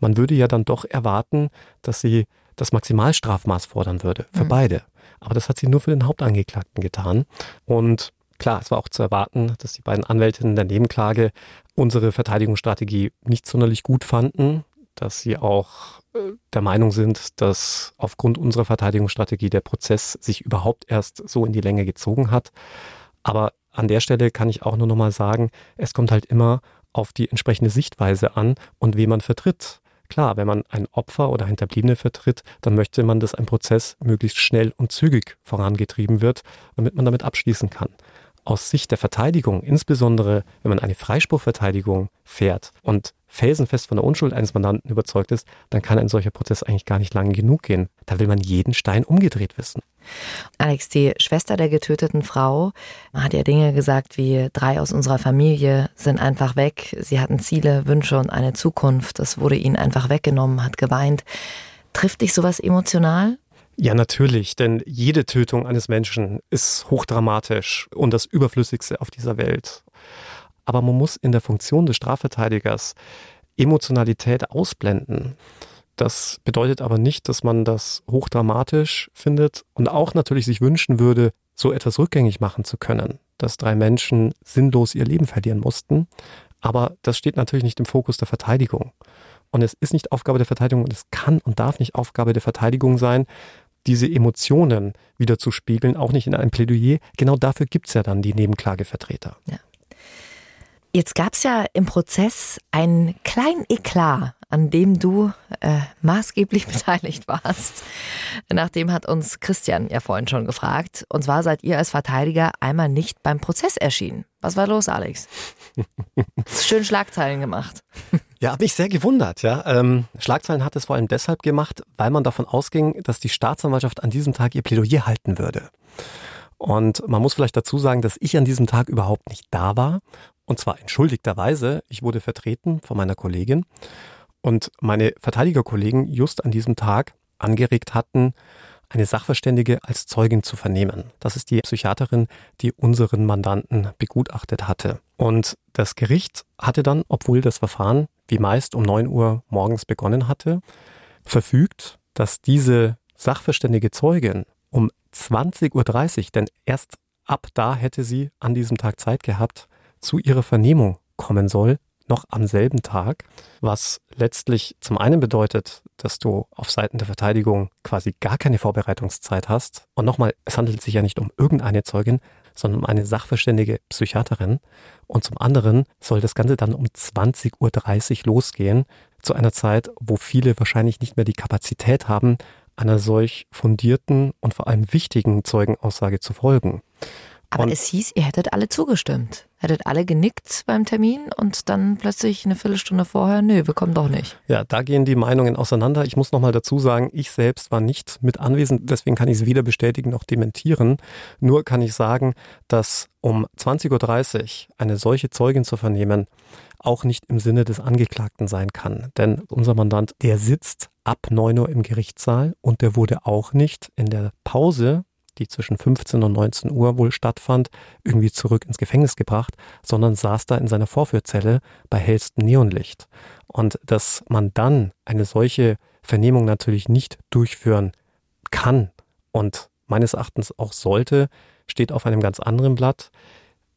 D: Man würde ja dann doch erwarten, dass sie das Maximalstrafmaß fordern würde, für mhm. beide. Aber das hat sie nur für den Hauptangeklagten getan. Und klar, es war auch zu erwarten, dass die beiden Anwältinnen der Nebenklage unsere Verteidigungsstrategie nicht sonderlich gut fanden, dass sie auch der Meinung sind, dass aufgrund unserer Verteidigungsstrategie der Prozess sich überhaupt erst so in die Länge gezogen hat. Aber an der Stelle kann ich auch nur noch mal sagen, es kommt halt immer auf die entsprechende Sichtweise an und wen man vertritt. Klar, wenn man ein Opfer oder Hinterbliebene vertritt, dann möchte man, dass ein Prozess möglichst schnell und zügig vorangetrieben wird, damit man damit abschließen kann. Aus Sicht der Verteidigung, insbesondere wenn man eine Freispruchverteidigung fährt und felsenfest von der Unschuld eines Mandanten überzeugt ist, dann kann ein solcher Prozess eigentlich gar nicht lange genug gehen. Da will man jeden Stein umgedreht wissen.
C: Alex, die Schwester der getöteten Frau hat ja Dinge gesagt wie drei aus unserer Familie sind einfach weg. Sie hatten Ziele, Wünsche und eine Zukunft. Das wurde ihnen einfach weggenommen, hat geweint. Trifft dich sowas emotional?
D: Ja, natürlich, denn jede Tötung eines Menschen ist hochdramatisch und das Überflüssigste auf dieser Welt. Aber man muss in der Funktion des Strafverteidigers Emotionalität ausblenden. Das bedeutet aber nicht, dass man das hochdramatisch findet und auch natürlich sich wünschen würde, so etwas rückgängig machen zu können, dass drei Menschen sinnlos ihr Leben verlieren mussten. Aber das steht natürlich nicht im Fokus der Verteidigung. Und es ist nicht Aufgabe der Verteidigung und es kann und darf nicht Aufgabe der Verteidigung sein, diese Emotionen wieder zu spiegeln, auch nicht in einem Plädoyer. Genau dafür gibt es ja dann die Nebenklagevertreter. Ja.
C: Jetzt gab es ja im Prozess einen kleinen Eklat, an dem du äh, maßgeblich beteiligt warst. Nachdem hat uns Christian ja vorhin schon gefragt. Und zwar seid ihr als Verteidiger einmal nicht beim Prozess erschienen. Was war los, Alex? Schön Schlagzeilen gemacht.
D: Ja, habe mich sehr gewundert. Ja, ähm, Schlagzeilen hat es vor allem deshalb gemacht, weil man davon ausging, dass die Staatsanwaltschaft an diesem Tag ihr Plädoyer halten würde. Und man muss vielleicht dazu sagen, dass ich an diesem Tag überhaupt nicht da war und zwar entschuldigterweise. Ich wurde vertreten von meiner Kollegin und meine Verteidigerkollegen just an diesem Tag angeregt hatten, eine Sachverständige als Zeugin zu vernehmen. Das ist die Psychiaterin, die unseren Mandanten begutachtet hatte. Und das Gericht hatte dann, obwohl das Verfahren wie meist um 9 Uhr morgens begonnen hatte, verfügt, dass diese sachverständige Zeugin um 20.30 Uhr, denn erst ab da hätte sie an diesem Tag Zeit gehabt, zu ihrer Vernehmung kommen soll, noch am selben Tag, was letztlich zum einen bedeutet, dass du auf Seiten der Verteidigung quasi gar keine Vorbereitungszeit hast. Und nochmal, es handelt sich ja nicht um irgendeine Zeugin, sondern um eine sachverständige Psychiaterin. Und zum anderen soll das Ganze dann um 20.30 Uhr losgehen, zu einer Zeit, wo viele wahrscheinlich nicht mehr die Kapazität haben, einer solch fundierten und vor allem wichtigen Zeugenaussage zu folgen.
C: Aber und es hieß, ihr hättet alle zugestimmt. Hättet alle genickt beim Termin und dann plötzlich eine Viertelstunde vorher, nö, wir kommen doch nicht.
D: Ja, da gehen die Meinungen auseinander. Ich muss nochmal dazu sagen, ich selbst war nicht mit anwesend, deswegen kann ich es weder bestätigen noch dementieren. Nur kann ich sagen, dass um 20.30 Uhr eine solche Zeugin zu vernehmen, auch nicht im Sinne des Angeklagten sein kann. Denn unser Mandant, der sitzt ab 9 Uhr im Gerichtssaal und der wurde auch nicht in der Pause die zwischen 15 und 19 Uhr wohl stattfand, irgendwie zurück ins Gefängnis gebracht, sondern saß da in seiner Vorführzelle bei hellstem Neonlicht. Und dass man dann eine solche Vernehmung natürlich nicht durchführen kann und meines Erachtens auch sollte, steht auf einem ganz anderen Blatt.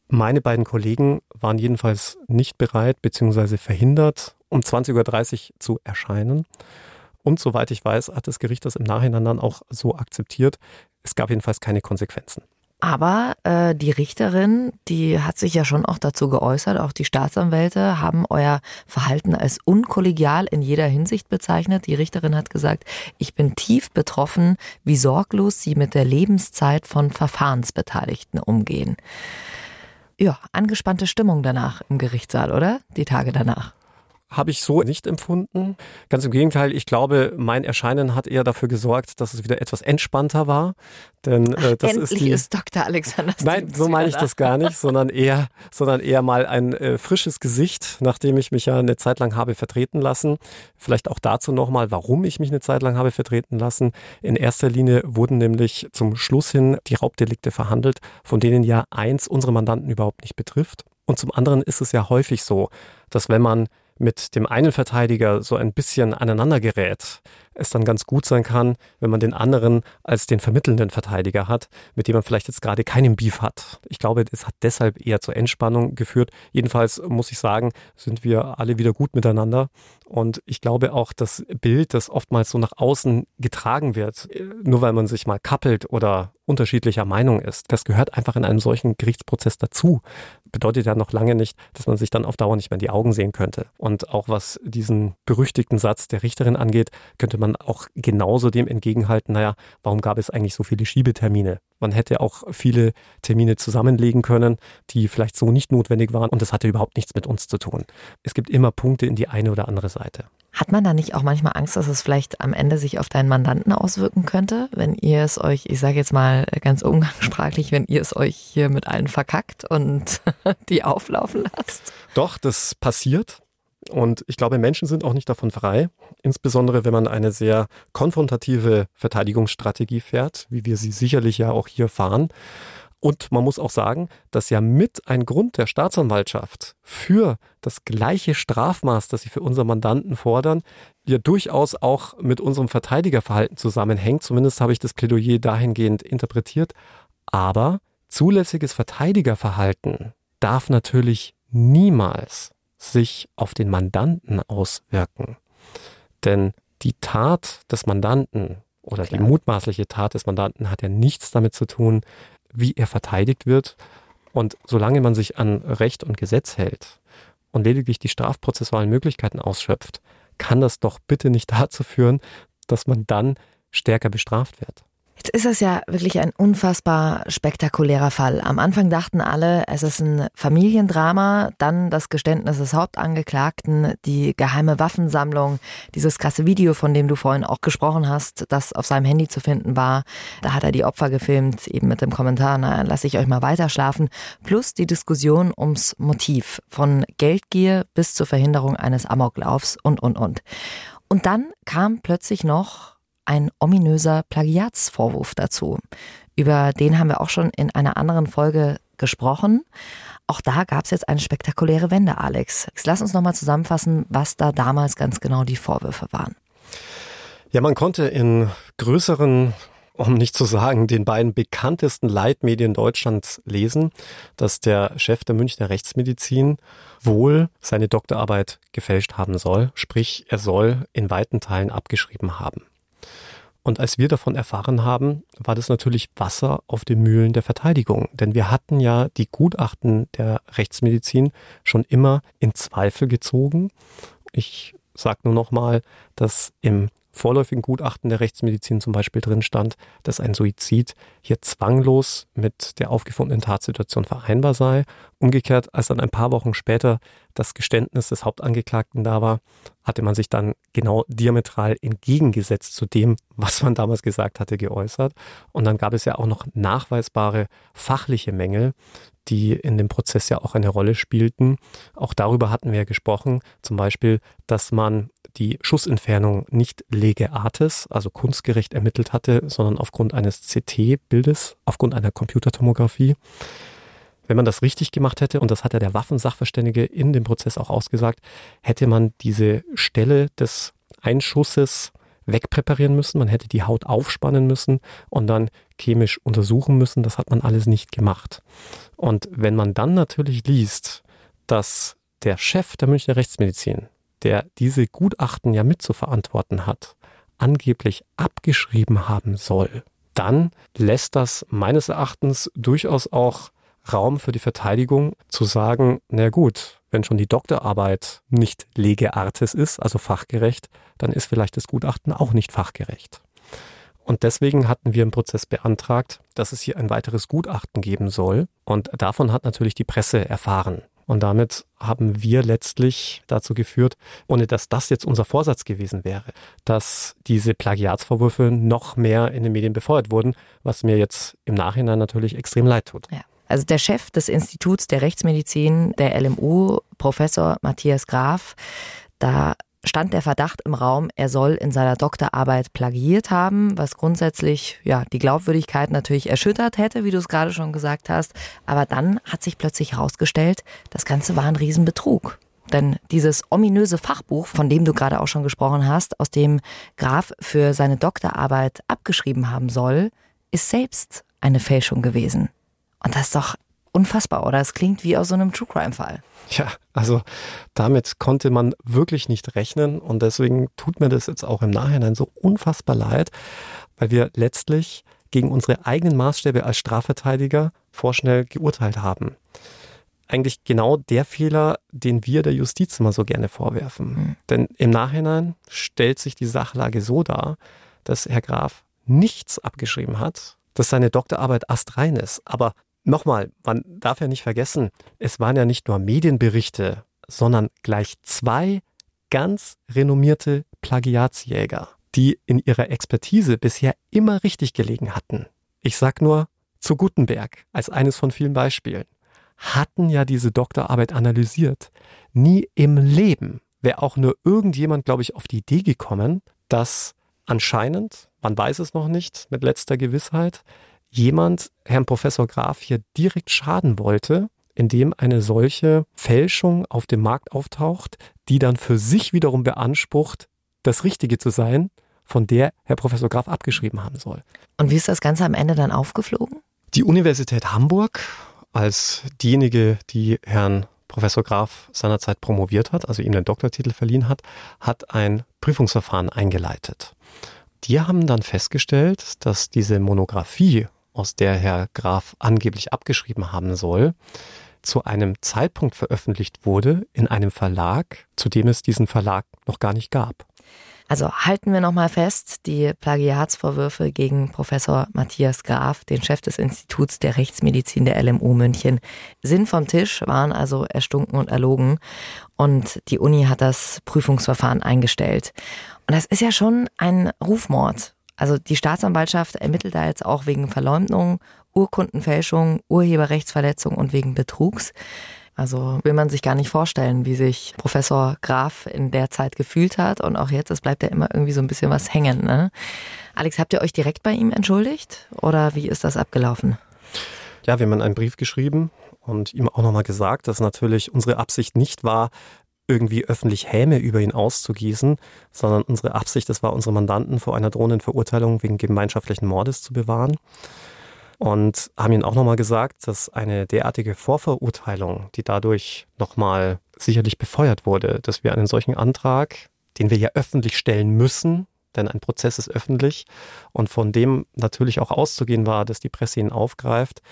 D: Meine beiden Kollegen waren jedenfalls nicht bereit bzw. verhindert, um 20.30 Uhr zu erscheinen. Und soweit ich weiß, hat das Gericht das im Nachhinein dann auch so akzeptiert. Es gab jedenfalls keine Konsequenzen.
C: Aber äh, die Richterin, die hat sich ja schon auch dazu geäußert, auch die Staatsanwälte haben euer Verhalten als unkollegial in jeder Hinsicht bezeichnet. Die Richterin hat gesagt, ich bin tief betroffen, wie sorglos sie mit der Lebenszeit von Verfahrensbeteiligten umgehen. Ja, angespannte Stimmung danach im Gerichtssaal, oder? Die Tage danach
D: habe ich so nicht empfunden. Ganz im Gegenteil, ich glaube, mein Erscheinen hat eher dafür gesorgt, dass es wieder etwas entspannter war. Denn äh, das
C: Endlich
D: ist, die,
C: ist Dr. Alexander
D: Nein, so meine ich das gar nicht, sondern eher, sondern eher mal ein äh, frisches Gesicht, nachdem ich mich ja eine Zeit lang habe vertreten lassen. Vielleicht auch dazu nochmal, warum ich mich eine Zeit lang habe vertreten lassen. In erster Linie wurden nämlich zum Schluss hin die Raubdelikte verhandelt, von denen ja eins unsere Mandanten überhaupt nicht betrifft. Und zum anderen ist es ja häufig so, dass wenn man mit dem einen Verteidiger so ein bisschen aneinander gerät, es dann ganz gut sein kann, wenn man den anderen als den vermittelnden Verteidiger hat, mit dem man vielleicht jetzt gerade keinen Beef hat. Ich glaube, es hat deshalb eher zur Entspannung geführt. Jedenfalls muss ich sagen, sind wir alle wieder gut miteinander. Und ich glaube auch, das Bild, das oftmals so nach außen getragen wird, nur weil man sich mal kappelt oder unterschiedlicher Meinung ist, das gehört einfach in einem solchen Gerichtsprozess dazu. Bedeutet ja noch lange nicht, dass man sich dann auf Dauer nicht mehr in die Augen sehen könnte. Und auch was diesen berüchtigten Satz der Richterin angeht, könnte man auch genauso dem entgegenhalten, naja, warum gab es eigentlich so viele Schiebetermine? Man hätte auch viele Termine zusammenlegen können, die vielleicht so nicht notwendig waren und das hatte überhaupt nichts mit uns zu tun. Es gibt immer Punkte in die eine oder andere Seite.
C: Hat man da nicht auch manchmal Angst, dass es vielleicht am Ende sich auf deinen Mandanten auswirken könnte, wenn ihr es euch, ich sage jetzt mal ganz umgangssprachlich, wenn ihr es euch hier mit allen verkackt und die auflaufen lasst?
D: Doch, das passiert. Und ich glaube, Menschen sind auch nicht davon frei, insbesondere wenn man eine sehr konfrontative Verteidigungsstrategie fährt, wie wir sie sicherlich ja auch hier fahren. Und man muss auch sagen, dass ja mit ein Grund der Staatsanwaltschaft für das gleiche Strafmaß, das sie für unseren Mandanten fordern, ja durchaus auch mit unserem Verteidigerverhalten zusammenhängt. Zumindest habe ich das Plädoyer dahingehend interpretiert. Aber zulässiges Verteidigerverhalten darf natürlich niemals sich auf den Mandanten auswirken. Denn die Tat des Mandanten oder Klar. die mutmaßliche Tat des Mandanten hat ja nichts damit zu tun, wie er verteidigt wird. Und solange man sich an Recht und Gesetz hält und lediglich die strafprozessualen Möglichkeiten ausschöpft, kann das doch bitte nicht dazu führen, dass man dann stärker bestraft wird.
C: Jetzt ist es ja wirklich ein unfassbar spektakulärer Fall. Am Anfang dachten alle, es ist ein Familiendrama, dann das Geständnis des Hauptangeklagten, die geheime Waffensammlung, dieses krasse Video, von dem du vorhin auch gesprochen hast, das auf seinem Handy zu finden war. Da hat er die Opfer gefilmt, eben mit dem Kommentar, na, lass ich euch mal weiter schlafen. Plus die Diskussion ums Motiv von Geldgier bis zur Verhinderung eines Amoklaufs und, und, und. Und dann kam plötzlich noch ein ominöser Plagiatsvorwurf dazu. Über den haben wir auch schon in einer anderen Folge gesprochen. Auch da gab es jetzt eine spektakuläre Wende, Alex. Lass uns nochmal zusammenfassen, was da damals ganz genau die Vorwürfe waren.
D: Ja, man konnte in größeren, um nicht zu sagen, den beiden bekanntesten Leitmedien Deutschlands lesen, dass der Chef der Münchner Rechtsmedizin wohl seine Doktorarbeit gefälscht haben soll. Sprich, er soll in weiten Teilen abgeschrieben haben. Und als wir davon erfahren haben, war das natürlich Wasser auf den Mühlen der Verteidigung. Denn wir hatten ja die Gutachten der Rechtsmedizin schon immer in Zweifel gezogen. Ich sage nur nochmal, dass im vorläufigen Gutachten der Rechtsmedizin zum Beispiel drin stand, dass ein Suizid hier zwanglos mit der aufgefundenen Tatsituation vereinbar sei. Umgekehrt, als dann ein paar Wochen später das Geständnis des Hauptangeklagten da war, hatte man sich dann genau diametral entgegengesetzt zu dem, was man damals gesagt hatte, geäußert. Und dann gab es ja auch noch nachweisbare fachliche Mängel, die in dem Prozess ja auch eine Rolle spielten. Auch darüber hatten wir ja gesprochen, zum Beispiel, dass man die Schussentfernung nicht lege artis, also kunstgerecht ermittelt hatte, sondern aufgrund eines CT-Bildes, aufgrund einer Computertomographie. Wenn man das richtig gemacht hätte, und das hat ja der Waffensachverständige in dem Prozess auch ausgesagt, hätte man diese Stelle des Einschusses wegpräparieren müssen, man hätte die Haut aufspannen müssen und dann chemisch untersuchen müssen. Das hat man alles nicht gemacht. Und wenn man dann natürlich liest, dass der Chef der Münchner Rechtsmedizin, der diese Gutachten ja mitzuverantworten hat, angeblich abgeschrieben haben soll, dann lässt das meines Erachtens durchaus auch Raum für die Verteidigung zu sagen, na gut, wenn schon die Doktorarbeit nicht lege artis ist, also fachgerecht, dann ist vielleicht das Gutachten auch nicht fachgerecht. Und deswegen hatten wir im Prozess beantragt, dass es hier ein weiteres Gutachten geben soll. Und davon hat natürlich die Presse erfahren. Und damit haben wir letztlich dazu geführt, ohne dass das jetzt unser Vorsatz gewesen wäre, dass diese Plagiatsvorwürfe noch mehr in den Medien befeuert wurden, was mir jetzt im Nachhinein natürlich extrem leid tut.
C: Ja. Also der Chef des Instituts der Rechtsmedizin der LMU, Professor Matthias Graf, da stand der Verdacht im Raum, er soll in seiner Doktorarbeit plagiiert haben, was grundsätzlich ja die Glaubwürdigkeit natürlich erschüttert hätte, wie du es gerade schon gesagt hast. Aber dann hat sich plötzlich herausgestellt, das Ganze war ein Riesenbetrug. Denn dieses ominöse Fachbuch, von dem du gerade auch schon gesprochen hast, aus dem Graf für seine Doktorarbeit abgeschrieben haben soll, ist selbst eine Fälschung gewesen. Und das ist doch unfassbar, oder? Es klingt wie aus so einem True Crime-Fall.
D: Ja, also damit konnte man wirklich nicht rechnen und deswegen tut mir das jetzt auch im Nachhinein so unfassbar leid, weil wir letztlich gegen unsere eigenen Maßstäbe als Strafverteidiger vorschnell geurteilt haben. Eigentlich genau der Fehler, den wir der Justiz immer so gerne vorwerfen. Mhm. Denn im Nachhinein stellt sich die Sachlage so dar, dass Herr Graf nichts abgeschrieben hat, dass seine Doktorarbeit astrein ist, aber Nochmal, man darf ja nicht vergessen, es waren ja nicht nur Medienberichte, sondern gleich zwei ganz renommierte Plagiatsjäger, die in ihrer Expertise bisher immer richtig gelegen hatten. Ich sag nur zu Gutenberg als eines von vielen Beispielen. Hatten ja diese Doktorarbeit analysiert. Nie im Leben wäre auch nur irgendjemand, glaube ich, auf die Idee gekommen, dass anscheinend, man weiß es noch nicht mit letzter Gewissheit, jemand Herrn Professor Graf hier direkt schaden wollte, indem eine solche Fälschung auf dem Markt auftaucht, die dann für sich wiederum beansprucht, das Richtige zu sein, von der Herr Professor Graf abgeschrieben haben soll.
C: Und wie ist das Ganze am Ende dann aufgeflogen?
D: Die Universität Hamburg als diejenige, die Herrn Professor Graf seinerzeit promoviert hat, also ihm den Doktortitel verliehen hat, hat ein Prüfungsverfahren eingeleitet. Die haben dann festgestellt, dass diese Monographie, aus der Herr Graf angeblich abgeschrieben haben soll, zu einem Zeitpunkt veröffentlicht wurde in einem Verlag, zu dem es diesen Verlag noch gar nicht gab.
C: Also halten wir nochmal fest, die Plagiatsvorwürfe gegen Professor Matthias Graf, den Chef des Instituts der Rechtsmedizin der LMU München, sind vom Tisch, waren also erstunken und erlogen. Und die Uni hat das Prüfungsverfahren eingestellt. Und das ist ja schon ein Rufmord. Also die Staatsanwaltschaft ermittelt da jetzt auch wegen Verleumdung, Urkundenfälschung, Urheberrechtsverletzung und wegen Betrugs. Also will man sich gar nicht vorstellen, wie sich Professor Graf in der Zeit gefühlt hat. Und auch jetzt, es bleibt ja immer irgendwie so ein bisschen was hängen. Ne? Alex, habt ihr euch direkt bei ihm entschuldigt? Oder wie ist das abgelaufen?
D: Ja, wir haben einen Brief geschrieben und ihm auch nochmal gesagt, dass natürlich unsere Absicht nicht war, irgendwie öffentlich Häme über ihn auszugießen, sondern unsere Absicht, das war, unsere Mandanten vor einer drohenden Verurteilung wegen gemeinschaftlichen Mordes zu bewahren und haben ihnen auch nochmal gesagt, dass eine derartige Vorverurteilung, die dadurch nochmal sicherlich befeuert wurde, dass wir einen solchen Antrag, den wir ja öffentlich stellen müssen, denn ein Prozess ist öffentlich und von dem natürlich auch auszugehen war, dass die Presse ihn aufgreift,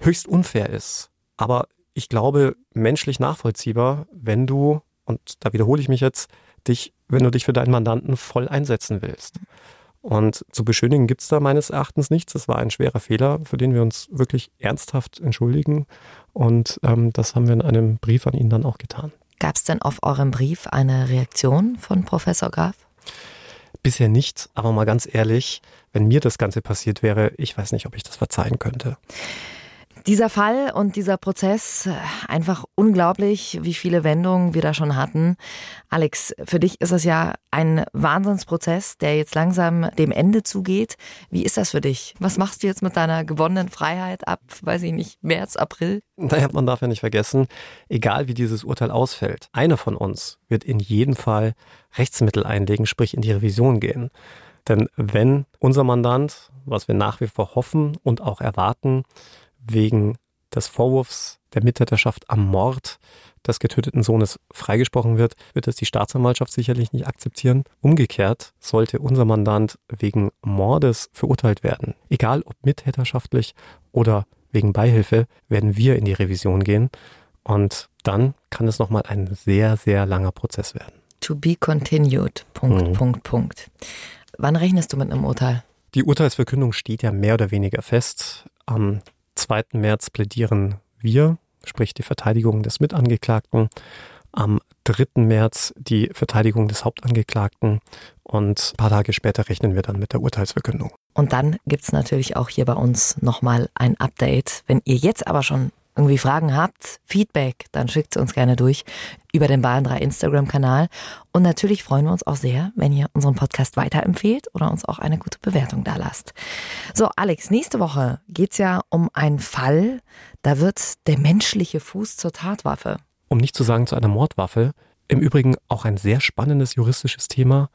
D: höchst unfair ist. Aber ich glaube, menschlich nachvollziehbar, wenn du, und da wiederhole ich mich jetzt, dich, wenn du dich für deinen Mandanten voll einsetzen willst. Und zu beschönigen gibt es da meines Erachtens nichts. Das war ein schwerer Fehler, für den wir uns wirklich ernsthaft entschuldigen. Und ähm, das haben wir in einem Brief an ihn dann auch getan.
C: Gab es denn auf eurem Brief eine Reaktion von Professor Graf?
D: Bisher nicht, aber mal ganz ehrlich, wenn mir das Ganze passiert wäre, ich weiß nicht, ob ich das verzeihen könnte.
C: Dieser Fall und dieser Prozess, einfach unglaublich, wie viele Wendungen wir da schon hatten. Alex, für dich ist es ja ein Wahnsinnsprozess, der jetzt langsam dem Ende zugeht. Wie ist das für dich? Was machst du jetzt mit deiner gewonnenen Freiheit ab, weiß ich nicht, März, April?
D: Naja, man darf ja nicht vergessen, egal wie dieses Urteil ausfällt, einer von uns wird in jedem Fall Rechtsmittel einlegen, sprich in die Revision gehen. Denn wenn unser Mandant, was wir nach wie vor hoffen und auch erwarten, wegen des Vorwurfs der Mittäterschaft am Mord des getöteten Sohnes freigesprochen wird, wird das die Staatsanwaltschaft sicherlich nicht akzeptieren. Umgekehrt sollte unser Mandant wegen Mordes verurteilt werden, egal ob mittäterschaftlich oder wegen Beihilfe, werden wir in die Revision gehen und dann kann es nochmal ein sehr, sehr langer Prozess werden.
C: To be continued. Punkt, mhm. Punkt, Punkt. Wann rechnest du mit einem Urteil?
D: Die Urteilsverkündung steht ja mehr oder weniger fest. Am 2. März plädieren wir, sprich die Verteidigung des Mitangeklagten. Am 3. März die Verteidigung des Hauptangeklagten und ein paar Tage später rechnen wir dann mit der Urteilsverkündung.
C: Und dann gibt es natürlich auch hier bei uns nochmal ein Update. Wenn ihr jetzt aber schon irgendwie Fragen habt, Feedback, dann schickt es uns gerne durch über den Bayern 3 Instagram-Kanal. Und natürlich freuen wir uns auch sehr, wenn ihr unseren Podcast weiterempfehlt oder uns auch eine gute Bewertung da lasst. So, Alex, nächste Woche geht es ja um einen Fall, da wird der menschliche Fuß zur Tatwaffe.
D: Um nicht zu sagen zu einer Mordwaffe. Im Übrigen auch ein sehr spannendes juristisches Thema,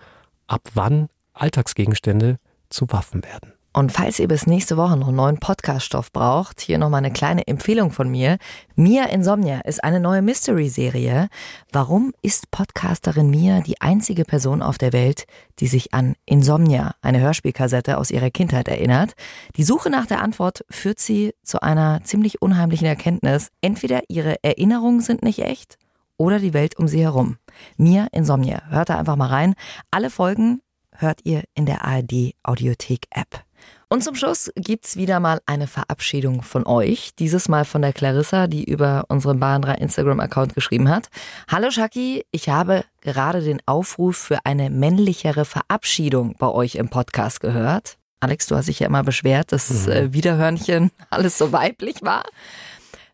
D: ab wann Alltagsgegenstände zu Waffen werden.
C: Und falls ihr bis nächste Woche noch neuen Podcaststoff braucht, hier nochmal eine kleine Empfehlung von mir. Mia Insomnia ist eine neue Mystery-Serie. Warum ist Podcasterin Mia die einzige Person auf der Welt, die sich an Insomnia, eine Hörspielkassette aus ihrer Kindheit erinnert? Die Suche nach der Antwort führt sie zu einer ziemlich unheimlichen Erkenntnis. Entweder ihre Erinnerungen sind nicht echt oder die Welt um sie herum. Mia Insomnia. Hört da einfach mal rein. Alle Folgen hört ihr in der ARD Audiothek App. Und zum Schluss gibt's wieder mal eine Verabschiedung von euch. Dieses Mal von der Clarissa, die über unseren Bahn 3 Instagram-Account geschrieben hat. Hallo Shaki, ich habe gerade den Aufruf für eine männlichere Verabschiedung bei euch im Podcast gehört. Alex, du hast dich ja immer beschwert, dass mhm. äh, Wiederhörnchen alles so weiblich war.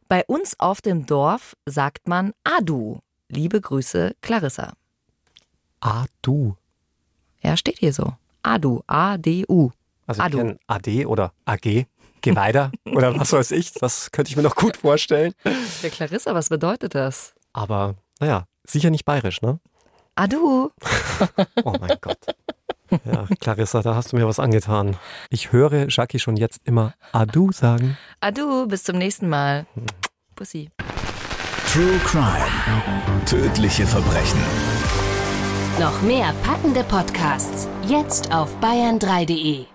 C: Bei uns auf dem Dorf sagt man Adu. Liebe Grüße, Clarissa.
D: Adu.
C: Ja, steht hier so. Adu, A-D-U.
D: Also ich kenne AD oder AG, geh weiter oder was weiß ich. Das könnte ich mir noch gut vorstellen.
C: Der Clarissa, was bedeutet das?
D: Aber naja, sicher nicht bayerisch, ne?
C: Adu.
D: Oh mein Gott. Ja, Clarissa, da hast du mir was angetan. Ich höre Jackie schon jetzt immer Adu sagen.
C: Adu, bis zum nächsten Mal. Pussy.
E: True Crime. Tödliche Verbrechen.
B: Noch mehr packende Podcasts jetzt auf bayern3.de.